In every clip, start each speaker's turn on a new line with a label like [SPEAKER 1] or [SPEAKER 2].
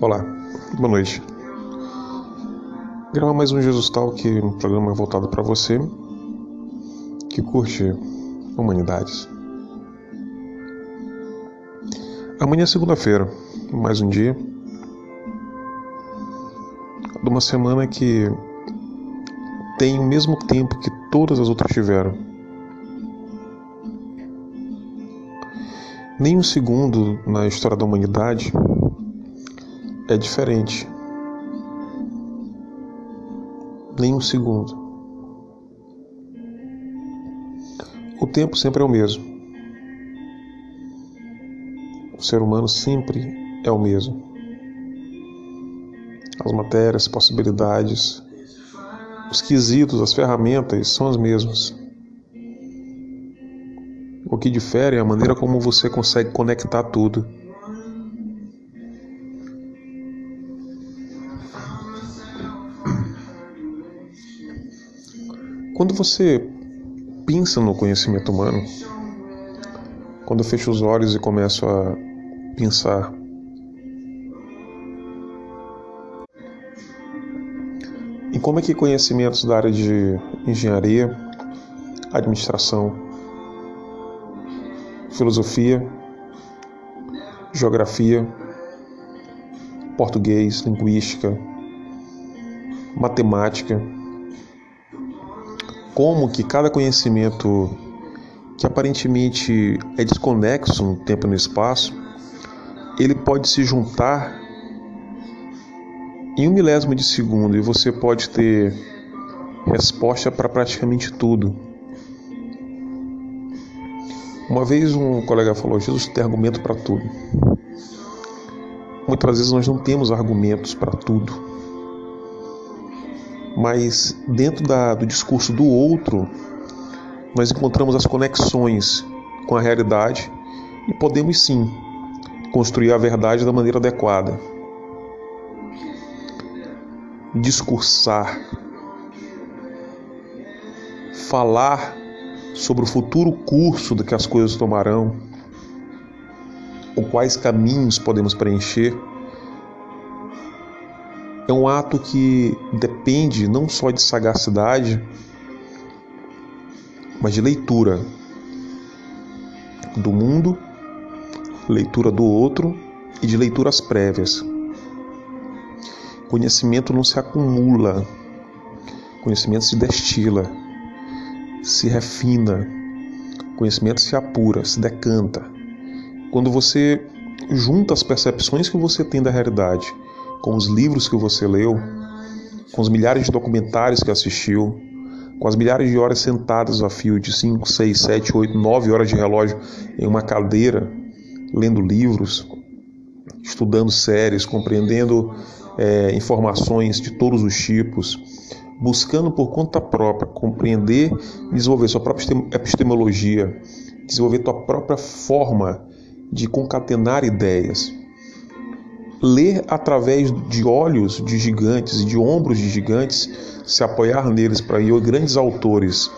[SPEAKER 1] Olá, boa noite. Gravar mais um Jesus Talk, um programa voltado para você que curte humanidades. Amanhã é segunda-feira, mais um dia de uma semana que tem o mesmo tempo que todas as outras tiveram. Nem um segundo na história da humanidade é diferente. Nem um segundo. O tempo sempre é o mesmo. O ser humano sempre é o mesmo. As matérias, possibilidades, os quesitos, as ferramentas são as mesmas. O que difere é a maneira como você consegue conectar tudo. Quando você pensa no conhecimento humano, quando eu fecho os olhos e começo a pensar em como é que conhecimentos da área de engenharia, administração, filosofia, geografia, português, linguística, matemática, como que cada conhecimento que aparentemente é desconexo no tempo e no espaço, ele pode se juntar em um milésimo de segundo e você pode ter resposta para praticamente tudo. Uma vez um colega falou: Jesus tem argumento para tudo. Muitas vezes nós não temos argumentos para tudo mas dentro da, do discurso do outro, nós encontramos as conexões com a realidade e podemos sim construir a verdade da maneira adequada. Discursar, falar sobre o futuro curso do que as coisas tomarão, ou quais caminhos podemos preencher é um ato que depende não só de sagacidade, mas de leitura do mundo, leitura do outro e de leituras prévias. Conhecimento não se acumula, conhecimento se destila, se refina, conhecimento se apura, se decanta. Quando você junta as percepções que você tem da realidade com os livros que você leu, com os milhares de documentários que assistiu, com as milhares de horas sentadas a fio de 5, 6, 7, 8, 9 horas de relógio em uma cadeira, lendo livros, estudando séries, compreendendo é, informações de todos os tipos, buscando por conta própria compreender, desenvolver sua própria epistemologia, desenvolver tua própria forma de concatenar ideias ler através de olhos de gigantes de ombros de gigantes, se apoiar neles para ir grandes autores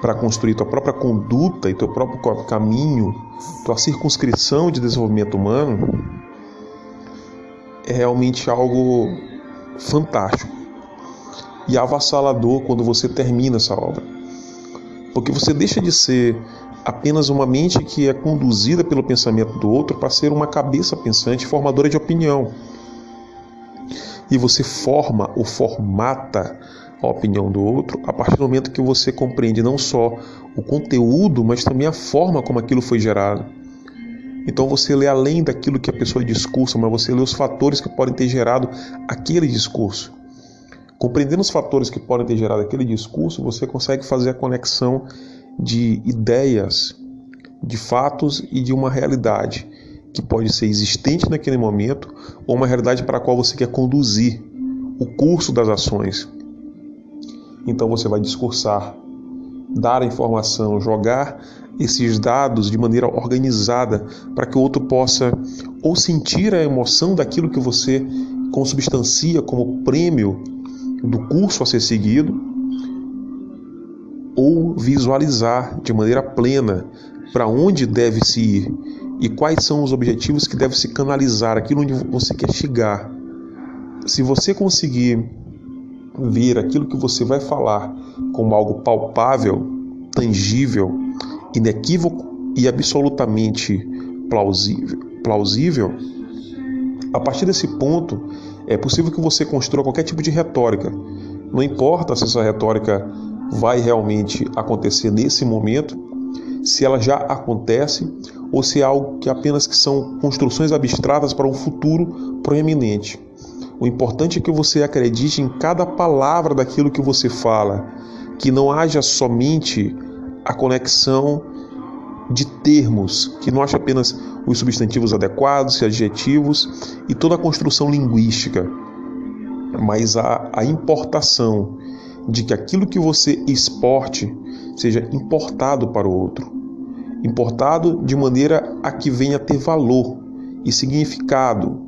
[SPEAKER 1] para construir tua própria conduta e teu próprio caminho, tua circunscrição de desenvolvimento humano, é realmente algo fantástico e avassalador quando você termina essa obra. Porque você deixa de ser apenas uma mente que é conduzida pelo pensamento do outro para ser uma cabeça pensante formadora de opinião. E você forma ou formata a opinião do outro a partir do momento que você compreende não só o conteúdo, mas também a forma como aquilo foi gerado. Então você lê além daquilo que a pessoa discursa, mas você lê os fatores que podem ter gerado aquele discurso. Compreendendo os fatores que podem ter gerado aquele discurso, você consegue fazer a conexão de ideias, de fatos e de uma realidade que pode ser existente naquele momento ou uma realidade para a qual você quer conduzir o curso das ações. Então você vai discursar, dar a informação, jogar esses dados de maneira organizada para que o outro possa ou sentir a emoção daquilo que você consubstancia como prêmio do curso a ser seguido ou visualizar de maneira plena para onde deve se ir e quais são os objetivos que deve se canalizar, aquilo onde você quer chegar. Se você conseguir ver aquilo que você vai falar como algo palpável, tangível, inequívoco e absolutamente plausível, plausível, a partir desse ponto é possível que você construa qualquer tipo de retórica. Não importa se essa retórica vai realmente acontecer nesse momento, se ela já acontece ou se é algo que apenas que são construções abstratas para um futuro proeminente. O importante é que você acredite em cada palavra daquilo que você fala, que não haja somente a conexão de termos, que não haja apenas os substantivos adequados e adjetivos e toda a construção linguística, mas a, a importação de que aquilo que você exporte seja importado para o outro. Importado de maneira a que venha ter valor e significado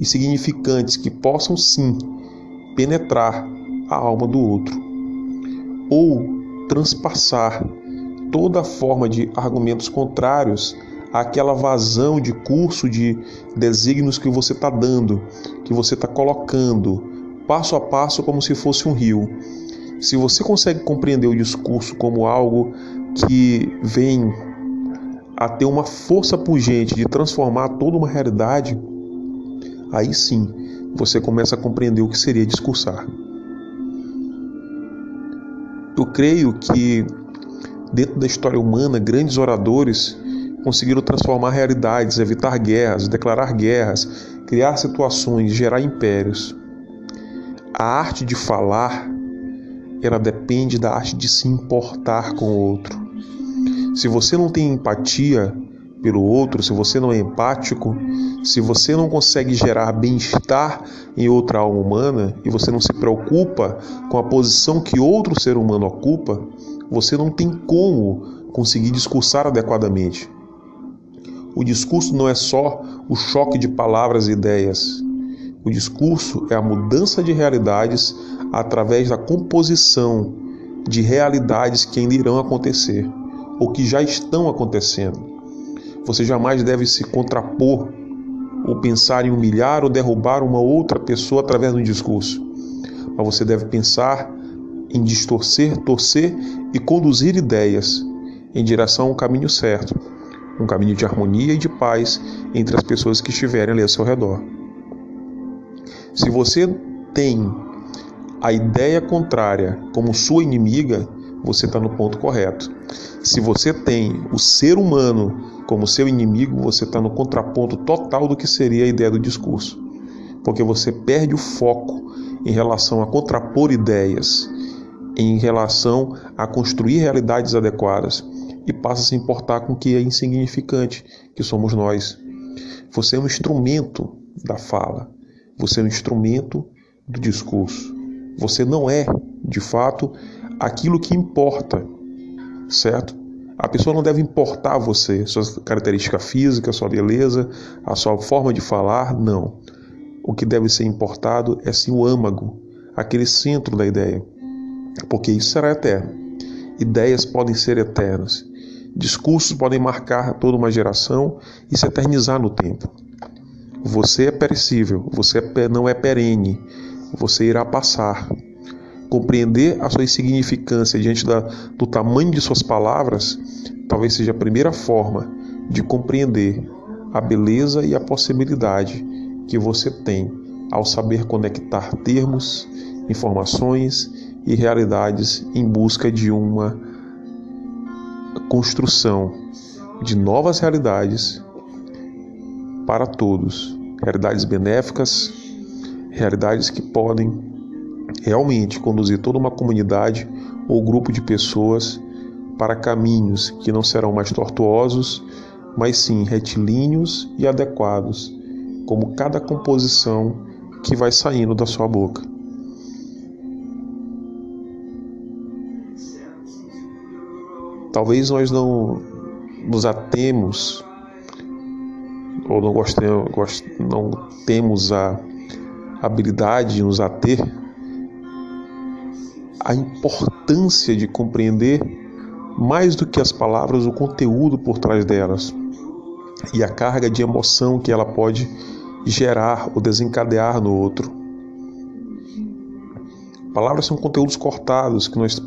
[SPEAKER 1] e significantes que possam sim penetrar a alma do outro ou transpassar toda forma de argumentos contrários àquela vazão de curso de desígnios que você está dando, que você está colocando, passo a passo, como se fosse um rio. Se você consegue compreender o discurso como algo que vem a ter uma força pungente de transformar toda uma realidade, aí sim você começa a compreender o que seria discursar. Eu creio que dentro da história humana, grandes oradores conseguiram transformar realidades, evitar guerras, declarar guerras, criar situações, gerar impérios. A arte de falar, ela depende da arte de se importar com o outro. Se você não tem empatia pelo outro, se você não é empático, se você não consegue gerar bem-estar em outra alma humana e você não se preocupa com a posição que outro ser humano ocupa, você não tem como conseguir discursar adequadamente. O discurso não é só o choque de palavras e ideias. O discurso é a mudança de realidades através da composição de realidades que ainda irão acontecer ou que já estão acontecendo. Você jamais deve se contrapor ou pensar em humilhar ou derrubar uma outra pessoa através do discurso. Mas você deve pensar em distorcer, torcer e conduzir ideias em direção ao caminho certo, um caminho de harmonia e de paz entre as pessoas que estiverem ali ao seu redor. Se você tem a ideia contrária como sua inimiga, você está no ponto correto. Se você tem o ser humano como seu inimigo, você está no contraponto total do que seria a ideia do discurso. Porque você perde o foco em relação a contrapor ideias em relação a construir realidades adequadas e passa a se importar com o que é insignificante, que somos nós. Você é um instrumento da fala, você é um instrumento do discurso. Você não é, de fato, aquilo que importa, certo? A pessoa não deve importar você, sua característica física, sua beleza, a sua forma de falar, não. O que deve ser importado é sim o âmago, aquele centro da ideia porque isso será eterno. Ideias podem ser eternas, discursos podem marcar toda uma geração e se eternizar no tempo. Você é perecível, você é não é perene, você irá passar. Compreender a sua insignificância diante da, do tamanho de suas palavras talvez seja a primeira forma de compreender a beleza e a possibilidade que você tem ao saber conectar termos, informações e realidades em busca de uma construção de novas realidades para todos, realidades benéficas, realidades que podem realmente conduzir toda uma comunidade ou grupo de pessoas para caminhos que não serão mais tortuosos, mas sim retilíneos e adequados, como cada composição que vai saindo da sua boca. Talvez nós não nos atemos ou não gostemos, não temos a habilidade de nos ater à importância de compreender mais do que as palavras o conteúdo por trás delas. e a carga de emoção que ela pode gerar ou desencadear no outro. Palavras são conteúdos cortados que nós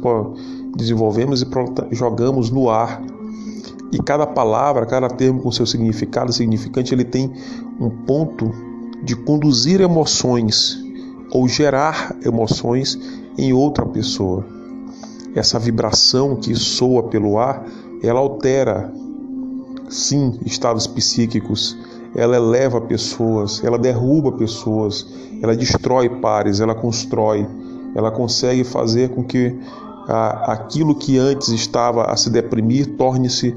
[SPEAKER 1] desenvolvemos e jogamos no ar. E cada palavra, cada termo com seu significado, significante, ele tem um ponto de conduzir emoções ou gerar emoções em outra pessoa. Essa vibração que soa pelo ar, ela altera, sim, estados psíquicos, ela eleva pessoas, ela derruba pessoas, ela destrói pares, ela constrói, ela consegue fazer com que a, aquilo que antes estava a se deprimir torne-se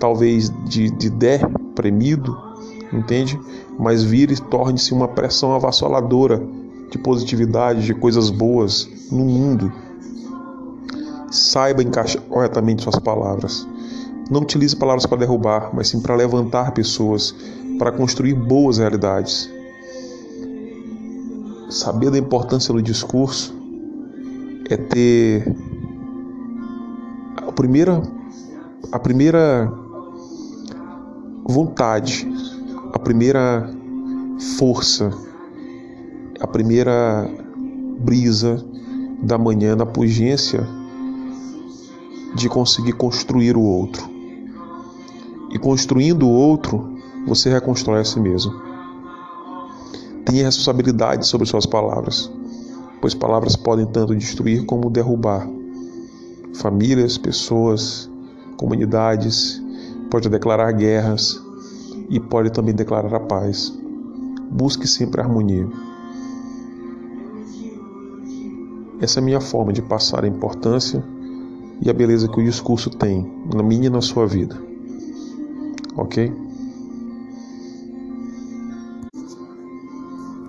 [SPEAKER 1] talvez de, de deprimido, entende? Mas vire e torne-se uma pressão avassaladora de positividade, de coisas boas no mundo. Saiba encaixar corretamente suas palavras. Não utilize palavras para derrubar, mas sim para levantar pessoas, para construir boas realidades. Saber da importância do discurso é ter a primeira a primeira vontade, a primeira força a primeira brisa da manhã na pungência de conseguir construir o outro. E construindo o outro, você reconstrói a si mesmo. Tenha responsabilidade sobre suas palavras, pois palavras podem tanto destruir como derrubar famílias, pessoas, comunidades, pode declarar guerras e pode também declarar a paz. Busque sempre a harmonia. Essa é a minha forma de passar a importância e a beleza que o discurso tem na minha e na sua vida. Ok?